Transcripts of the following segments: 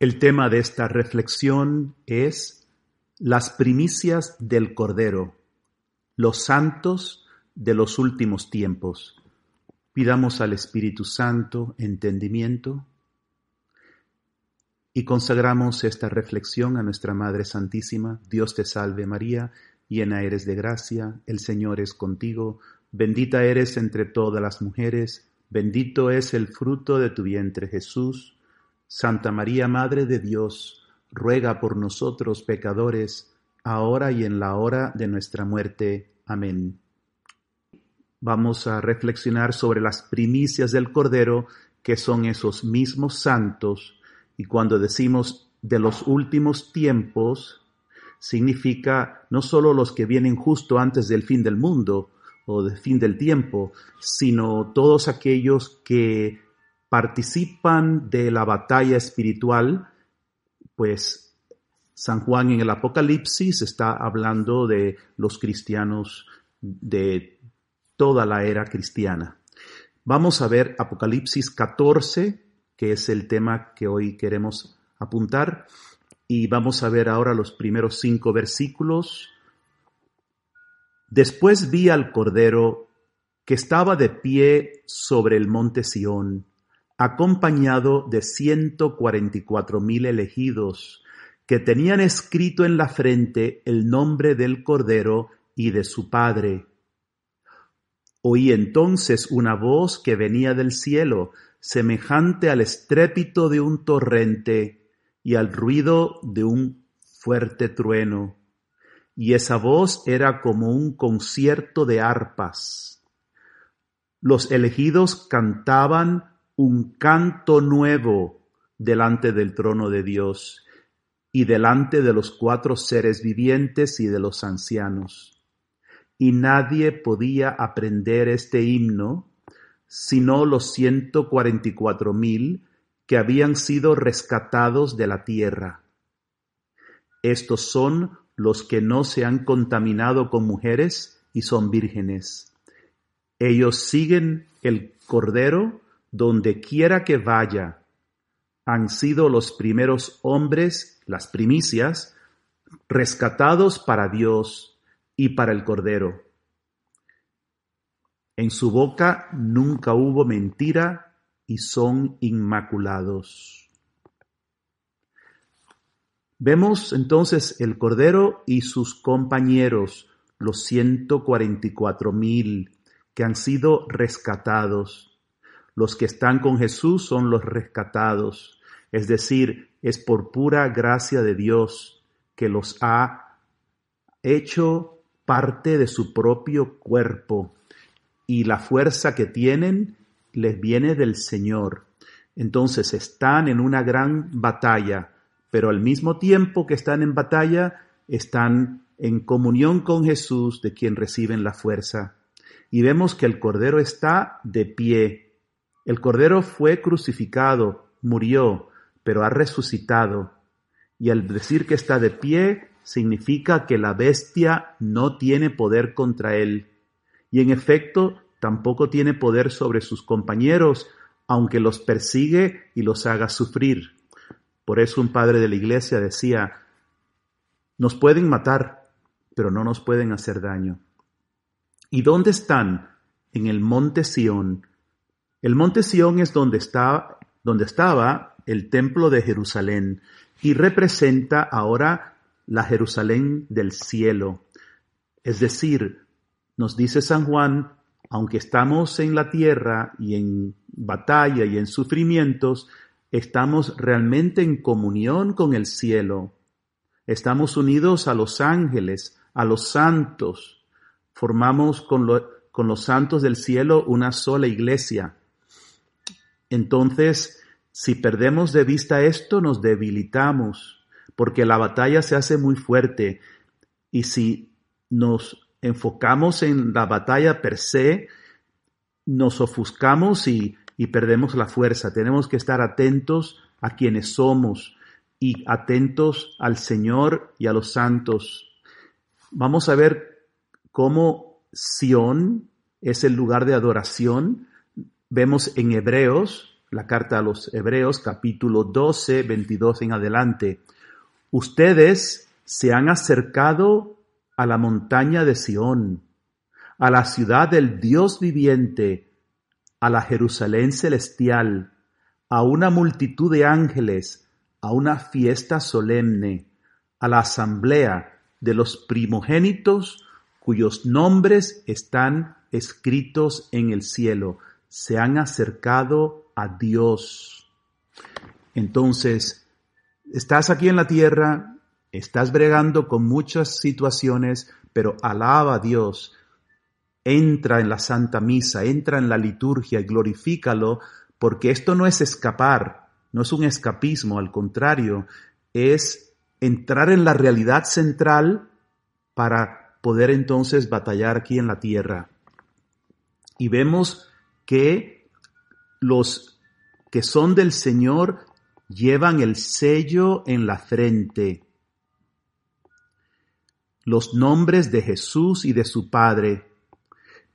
El tema de esta reflexión es las primicias del Cordero, los santos de los últimos tiempos. Pidamos al Espíritu Santo entendimiento y consagramos esta reflexión a nuestra Madre Santísima. Dios te salve María, llena eres de gracia, el Señor es contigo, bendita eres entre todas las mujeres, bendito es el fruto de tu vientre Jesús. Santa María, Madre de Dios, ruega por nosotros pecadores, ahora y en la hora de nuestra muerte. Amén. Vamos a reflexionar sobre las primicias del Cordero, que son esos mismos santos, y cuando decimos de los últimos tiempos, significa no solo los que vienen justo antes del fin del mundo o del fin del tiempo, sino todos aquellos que participan de la batalla espiritual, pues San Juan en el Apocalipsis está hablando de los cristianos de toda la era cristiana. Vamos a ver Apocalipsis 14, que es el tema que hoy queremos apuntar, y vamos a ver ahora los primeros cinco versículos. Después vi al Cordero que estaba de pie sobre el monte Sión acompañado de ciento cuarenta y cuatro mil elegidos, que tenían escrito en la frente el nombre del Cordero y de su Padre. Oí entonces una voz que venía del cielo, semejante al estrépito de un torrente y al ruido de un fuerte trueno, y esa voz era como un concierto de arpas. Los elegidos cantaban un canto nuevo delante del trono de Dios y delante de los cuatro seres vivientes y de los ancianos. Y nadie podía aprender este himno sino los ciento cuarenta y cuatro mil que habían sido rescatados de la tierra. Estos son los que no se han contaminado con mujeres y son vírgenes. Ellos siguen el Cordero donde quiera que vaya, han sido los primeros hombres, las primicias, rescatados para Dios y para el Cordero. En su boca nunca hubo mentira y son inmaculados. Vemos entonces el Cordero y sus compañeros, los ciento cuarenta y cuatro mil que han sido rescatados los que están con Jesús son los rescatados, es decir, es por pura gracia de Dios que los ha hecho parte de su propio cuerpo y la fuerza que tienen les viene del Señor. Entonces están en una gran batalla, pero al mismo tiempo que están en batalla, están en comunión con Jesús de quien reciben la fuerza. Y vemos que el Cordero está de pie, el Cordero fue crucificado, murió, pero ha resucitado. Y al decir que está de pie, significa que la bestia no tiene poder contra él. Y en efecto, tampoco tiene poder sobre sus compañeros, aunque los persigue y los haga sufrir. Por eso un padre de la iglesia decía, nos pueden matar, pero no nos pueden hacer daño. ¿Y dónde están? En el monte Sión, el monte Sión es donde, está, donde estaba el templo de Jerusalén y representa ahora la Jerusalén del cielo. Es decir, nos dice San Juan, aunque estamos en la tierra y en batalla y en sufrimientos, estamos realmente en comunión con el cielo. Estamos unidos a los ángeles, a los santos. Formamos con, con los santos del cielo una sola iglesia. Entonces, si perdemos de vista esto, nos debilitamos, porque la batalla se hace muy fuerte. Y si nos enfocamos en la batalla per se, nos ofuscamos y, perdemos la fuerza. Tenemos que estar atentos a quienes somos y atentos al Señor y a los santos. Vamos a ver cómo Sión es el lugar de adoración Vemos en Hebreos, la carta a los Hebreos, capítulo 12, 22 en adelante. Ustedes se han acercado a la montaña de Sión, a la ciudad del Dios viviente, a la Jerusalén celestial, a una multitud de ángeles, a una fiesta solemne, a la asamblea de los primogénitos cuyos nombres están escritos en el cielo. Se han acercado a Dios. Entonces, estás aquí en la tierra, estás bregando con muchas situaciones, pero alaba a Dios. Entra en la Santa Misa, entra en la liturgia y glorifícalo, porque esto no es escapar, no es un escapismo, al contrario, es entrar en la realidad central para poder entonces batallar aquí en la tierra. Y vemos que los que son del Señor llevan el sello en la frente. Los nombres de Jesús y de su Padre.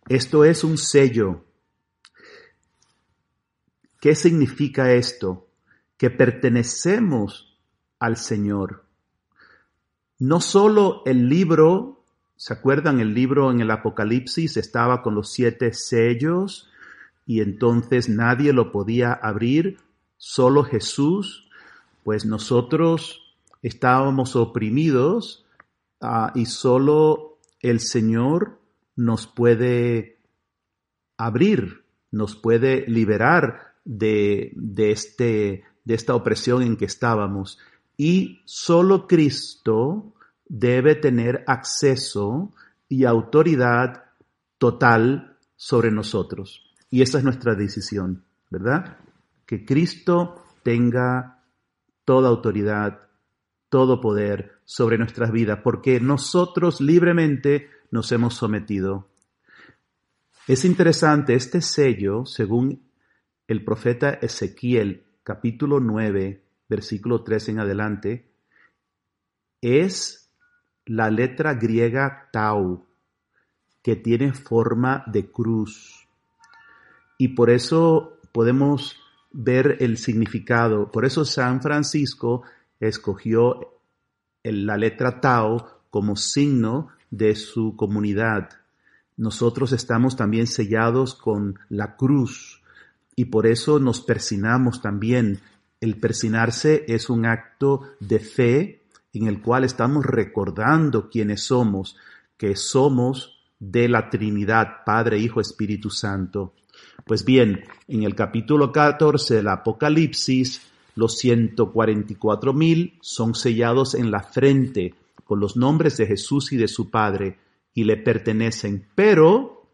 Esto es un sello. ¿Qué significa esto? Que pertenecemos al Señor. No solo el libro, ¿se acuerdan? El libro en el Apocalipsis estaba con los siete sellos y entonces nadie lo podía abrir, solo Jesús, pues nosotros estábamos oprimidos ah, y solo el Señor nos puede abrir, nos puede liberar de, de, este, de esta opresión en que estábamos. Y solo Cristo debe tener acceso y autoridad total sobre nosotros. Y esa es nuestra decisión, ¿verdad? Que Cristo tenga toda autoridad, todo poder sobre nuestras vidas, porque nosotros libremente nos hemos sometido. Es interesante, este sello, según el profeta Ezequiel, capítulo 9, versículo 3 en adelante, es la letra griega tau, que tiene forma de cruz. Y por eso podemos ver el significado. Por eso San Francisco escogió la letra Tao como signo de su comunidad. Nosotros estamos también sellados con la cruz y por eso nos persinamos también. El persinarse es un acto de fe en el cual estamos recordando quiénes somos, que somos de la Trinidad, Padre, Hijo, Espíritu Santo. Pues bien, en el capítulo 14 del Apocalipsis, los 144 mil son sellados en la frente con los nombres de Jesús y de su Padre y le pertenecen. Pero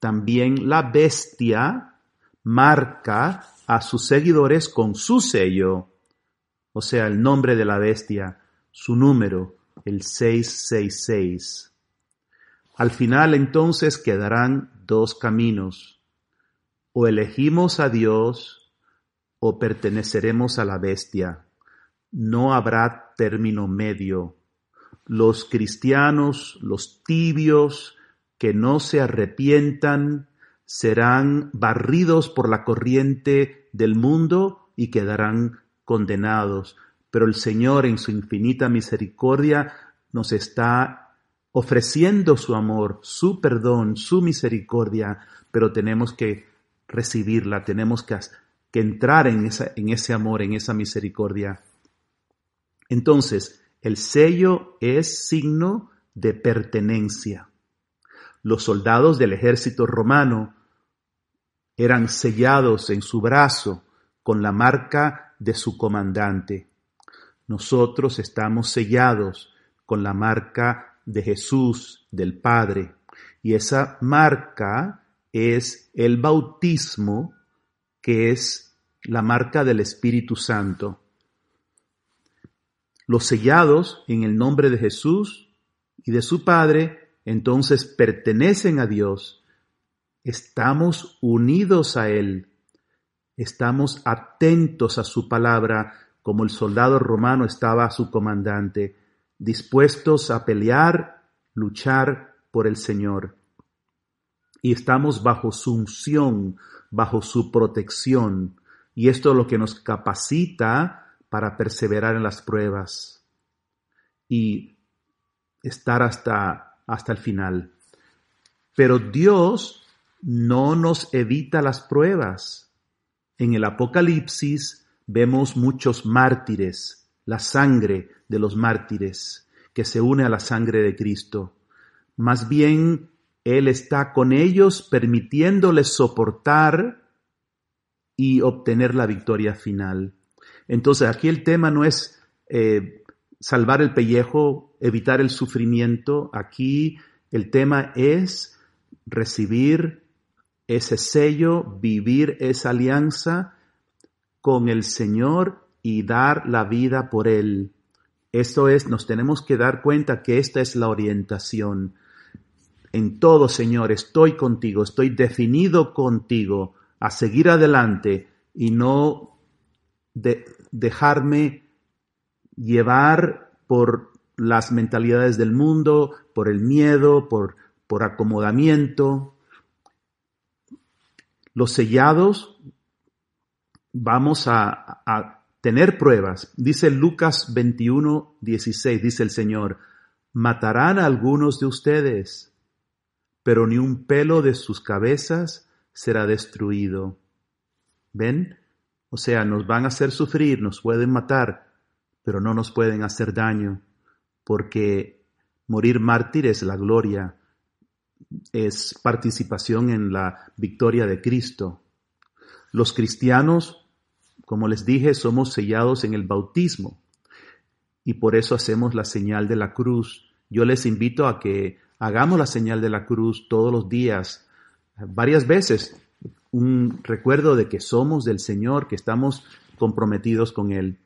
también la bestia marca a sus seguidores con su sello, o sea, el nombre de la bestia, su número, el 666. Al final entonces quedarán dos caminos o elegimos a Dios o perteneceremos a la bestia. No habrá término medio. Los cristianos, los tibios, que no se arrepientan, serán barridos por la corriente del mundo y quedarán condenados. Pero el Señor en su infinita misericordia nos está ofreciendo su amor, su perdón, su misericordia, pero tenemos que recibirla, tenemos que, entrar en, en ese amor, en esa misericordia. Entonces, el sello es signo de pertenencia. Los soldados del ejército romano eran sellados en su brazo con la marca de su comandante. Nosotros estamos sellados con la marca de Jesús, del Padre. Y esa marca es el bautismo, que es la marca del Espíritu Santo. Los sellados en el nombre de Jesús y de su Padre, entonces pertenecen a Dios. Estamos unidos a Él. Estamos atentos a su palabra como el soldado romano estaba a su comandante, dispuestos a pelear, luchar por el Señor y estamos bajo su unción, bajo su protección. Y esto es lo que nos capacita para perseverar en las pruebas y estar hasta, hasta el final. Pero Dios no nos evita las pruebas. En el Apocalipsis vemos muchos mártires, la sangre de los mártires que se une a la sangre de Cristo. Más bien, Él está con ellos permitiéndoles soportar y obtener la victoria final. Entonces, aquí el tema no es eh, salvar el pellejo, evitar el sufrimiento. Aquí el tema es recibir ese sello, vivir esa alianza con el Señor y dar la vida por Él. Esto es, nos tenemos que dar cuenta que esta es la orientación. En todo, Señor, estoy contigo, estoy definido contigo a seguir adelante y no dejarme llevar por las mentalidades del mundo, por el miedo, por, por acomodamiento. Los sellados vamos a, a tener pruebas. Dice Lucas 21, 16, dice el Señor, matarán a algunos de ustedes, pero ni un pelo de sus cabezas será destruido. ¿Ven? O sea, nos van a hacer sufrir, nos pueden matar, pero no nos pueden hacer daño, porque morir mártir es la gloria, es participación en la victoria de Cristo. Los cristianos como les dije, somos sellados en el bautismo y por eso hacemos la señal de la cruz. Yo les invito a que hagamos la señal de la cruz todos los días, varias veces, un recuerdo de que somos del Señor, que estamos comprometidos con Él.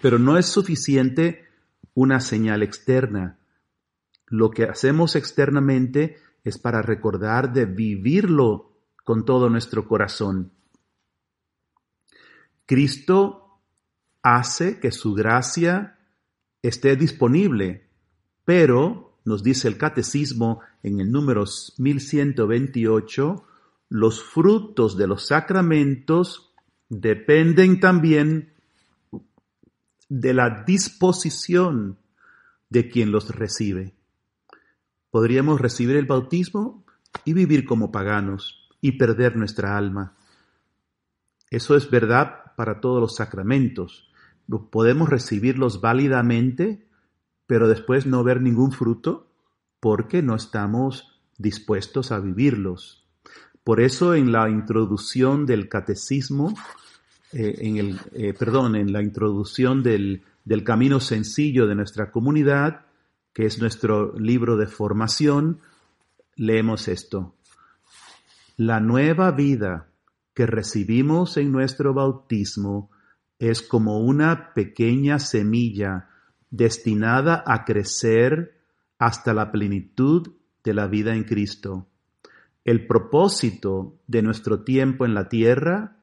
Pero no es suficiente una señal externa. Lo que hacemos externamente es para recordar de vivirlo con todo nuestro corazón. Cristo hace que su gracia esté disponible, pero, nos dice el catecismo en el número 1128, los frutos de los sacramentos dependen también de la disposición de quien los recibe. Podríamos recibir el bautismo y vivir como paganos y perder nuestra alma. Eso es verdad para todos los sacramentos. Podemos recibirlos válidamente, pero después no ver ningún fruto porque no estamos dispuestos a vivirlos. Por eso en la introducción del catecismo, eh, en el, eh, perdón, en la introducción del, del camino sencillo de nuestra comunidad, que es nuestro libro de formación, leemos esto. La nueva vida que recibimos en nuestro bautismo es como una pequeña semilla destinada a crecer hasta la plenitud de la vida en Cristo. El propósito de nuestro tiempo en la tierra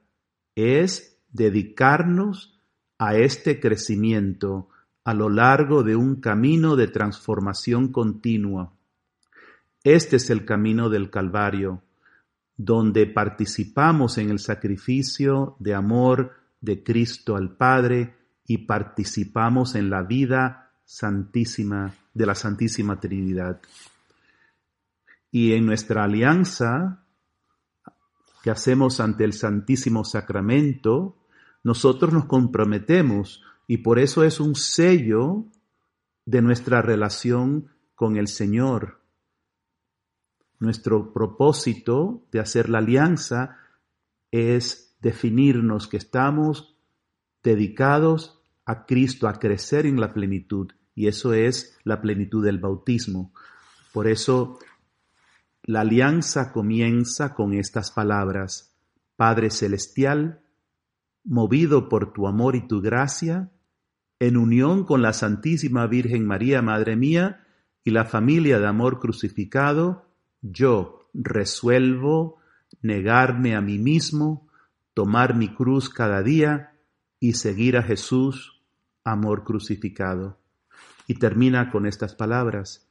es dedicarnos a este crecimiento a lo largo de un camino de transformación continua. Este es el camino del Calvario, donde participamos en el sacrificio de amor de Cristo al Padre y participamos en la vida santísima de la Santísima Trinidad. Y en nuestra alianza que hacemos ante el Santísimo Sacramento, nosotros nos comprometemos y por eso es un sello de nuestra relación con el Señor. Nuestro propósito de hacer la alianza es definirnos que estamos dedicados a Cristo, a crecer en la plenitud, y eso es la plenitud del bautismo. Por eso la alianza comienza con estas palabras, Padre Celestial, movido por tu amor y tu gracia, en unión con la Santísima Virgen María, Madre mía, y la familia de amor crucificado, yo resuelvo negarme a mí mismo, tomar mi cruz cada día y seguir a Jesús, amor crucificado. Y termina con estas palabras.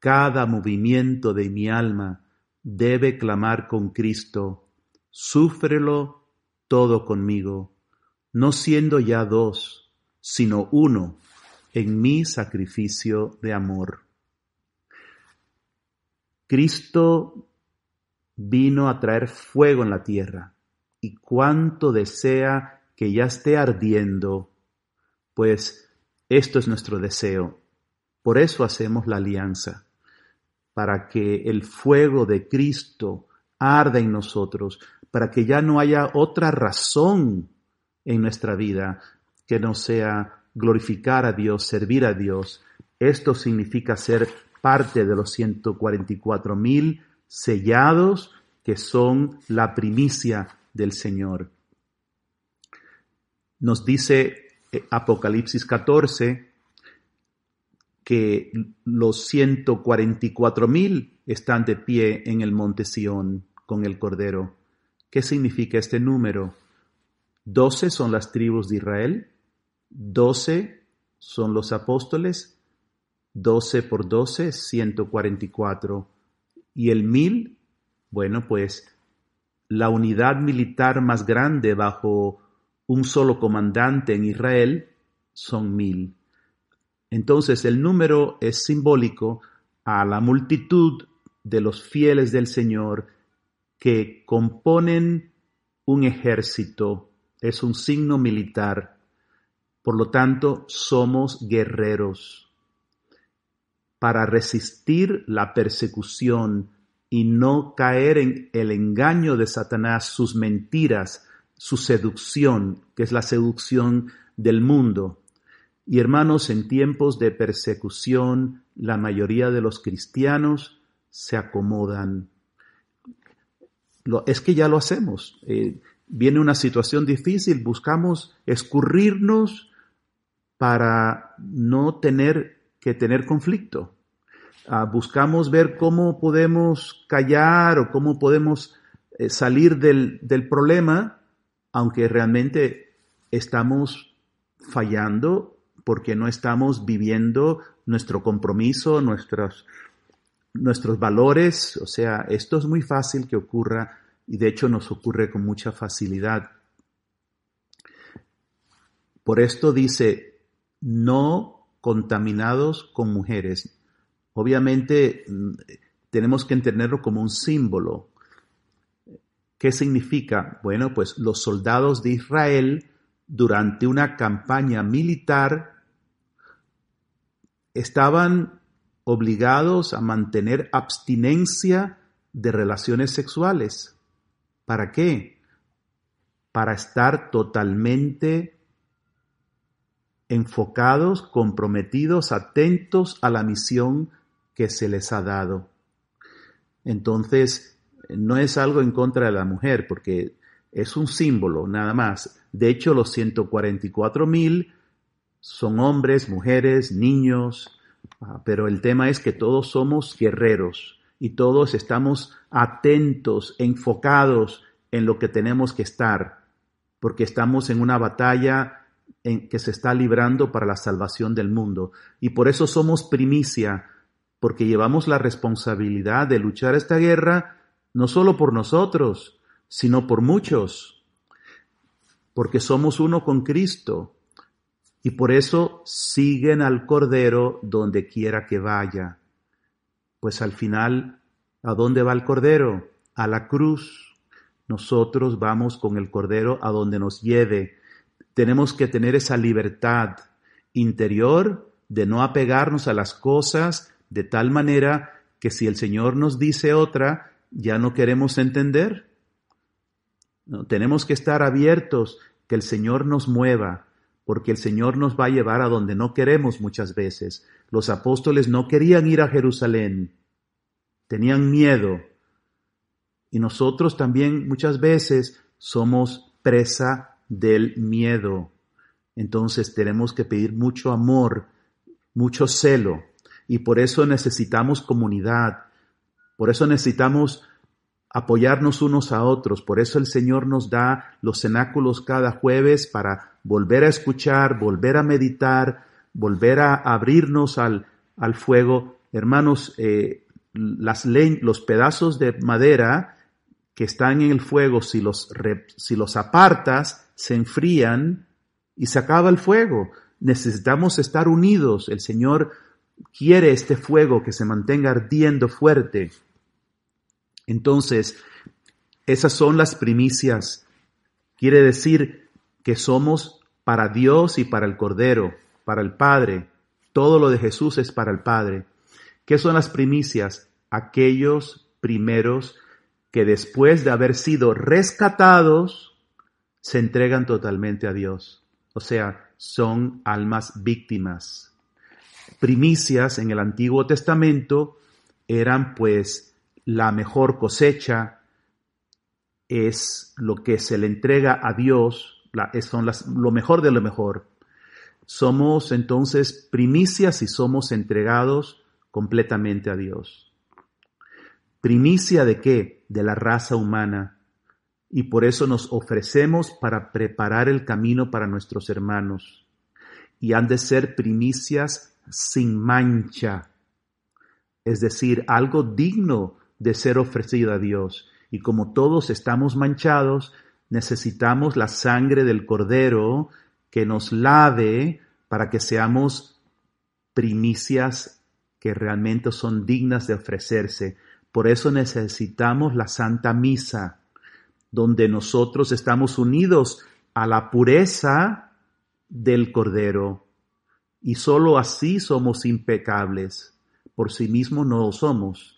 Cada movimiento de mi alma debe clamar con Cristo, súfrelo todo conmigo, no siendo ya dos, sino uno en mi sacrificio de amor. Cristo vino a traer fuego en la tierra y cuánto desea que ya esté ardiendo, pues esto es nuestro deseo. Por eso hacemos la alianza, para que el fuego de Cristo arda en nosotros, para que ya no haya otra razón en nuestra vida que no sea glorificar a Dios, servir a Dios. Esto significa ser parte de los 144 mil sellados que son la primicia del Señor. Nos dice Apocalipsis 14 que los 144 mil están de pie en el monte Sión con el Cordero. ¿Qué significa este número? Doce son las tribus de Israel, doce son los apóstoles, doce por doce, ciento cuarenta y cuatro. Y el mil, bueno, pues la unidad militar más grande bajo un solo comandante en Israel son mil. Entonces el número es simbólico a la multitud de los fieles del Señor que componen un ejército, es un signo militar. Por lo tanto, somos guerreros. Para resistir la persecución y no caer en el engaño de Satanás, sus mentiras, su seducción, que es la seducción del mundo. Y hermanos, en tiempos de persecución, la mayoría de los cristianos se acomodan es que ya lo hacemos. Eh, viene una situación difícil, buscamos escurrirnos para no tener que tener conflicto. Ah, buscamos ver cómo podemos callar o cómo podemos eh, salir del, del problema, aunque realmente estamos fallando porque no estamos viviendo nuestro compromiso, nuestros, nuestros valores, o sea, esto es muy fácil que ocurra y de hecho nos ocurre con mucha facilidad. Por esto dice, no contaminados con mujeres. Obviamente mm, tenemos que entenderlo como un símbolo. ¿Qué significa? Bueno, pues los soldados de Israel durante una campaña militar estaban obligados a mantener abstinencia de relaciones sexuales. ¿Para qué? Para estar totalmente enfocados, comprometidos, atentos a la misión que se les ha dado. Entonces, no es algo en contra de la mujer, porque es un símbolo nada más. De hecho, los 144 mil son hombres, mujeres, niños, Ah, pero el tema es que todos somos guerreros y todos estamos atentos, enfocados en lo que tenemos que estar, porque estamos en una batalla en que se está librando para la salvación del mundo. Y por eso somos primicia, porque llevamos la responsabilidad de luchar esta guerra no solo por nosotros, sino por muchos, porque somos uno con Cristo y por eso siguen al Cordero donde quiera que vaya. Pues al final, ¿a dónde va el Cordero? A la cruz. Nosotros vamos con el Cordero a donde nos lleve. Tenemos que tener esa libertad interior de no apegarnos a las cosas de tal manera que si el Señor nos dice otra, ya no queremos entender. No, tenemos que estar abiertos, que el Señor nos mueva, porque el Señor nos va a llevar a donde no queremos muchas veces. Los apóstoles no querían ir a Jerusalén, tenían miedo. Y nosotros también muchas veces somos presa del miedo. Entonces tenemos que pedir mucho amor, mucho celo. Y por eso necesitamos comunidad. Por eso necesitamos apoyarnos unos a otros. Por eso el Señor nos da los cenáculos cada jueves para volver a escuchar, volver a meditar, volver a abrirnos al, al fuego. Hermanos, eh, los pedazos de madera que están en el fuego, si los, si los apartas, se enfrían y se acaba el fuego. Necesitamos estar unidos. El Señor quiere este fuego que se mantenga ardiendo fuerte. Entonces, esas son las primicias. Quiere decir que somos para Dios y para el Cordero, para el Padre. Todo lo de Jesús es para el Padre. ¿Qué son las primicias? Aquellos primeros que después de haber sido rescatados, se entregan totalmente a Dios. O sea, son almas víctimas. Primicias en el Antiguo Testamento eran pues la mejor cosecha, es lo que se le entrega a Dios, son lo mejor de lo mejor. Somos entonces primicias y somos entregados completamente a Dios. ¿Primicia de qué? De la raza humana. Y por eso nos ofrecemos para preparar el camino para nuestros hermanos. Y han de ser primicias sin mancha, es decir, algo digno de ser ofrecido a Dios. Y como todos estamos manchados, necesitamos la sangre del Cordero que nos lave para que seamos primicias que realmente son dignas de ofrecerse. Por eso necesitamos la Santa Misa, donde nosotros estamos unidos a la pureza del Cordero. Y sólo así somos impecables. Por sí mismo no lo somos.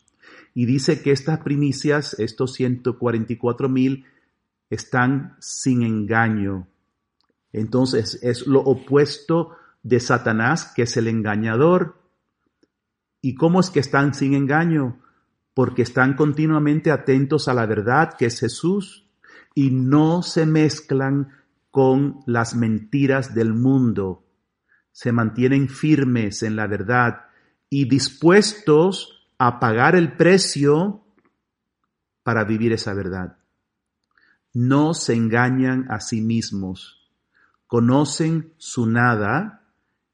Y dice que estas primicias, estos 144 mil, están sin engaño. Entonces es lo opuesto de Satanás, que es el engañador. ¿Y cómo es que están sin engaño? Porque están continuamente atentos a la verdad, que es Jesús, y no se mezclan con las mentiras del mundo. Se mantienen firmes en la verdad y dispuestos a pagar el precio para vivir esa verdad. No se engañan a sí mismos, conocen su nada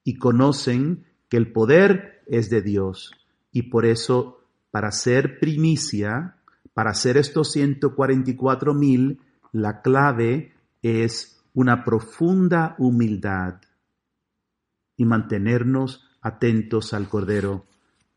y conocen que el poder es de Dios. Y por eso, para ser primicia, para ser estos 144 mil, la clave es una profunda humildad y mantenernos atentos al Cordero.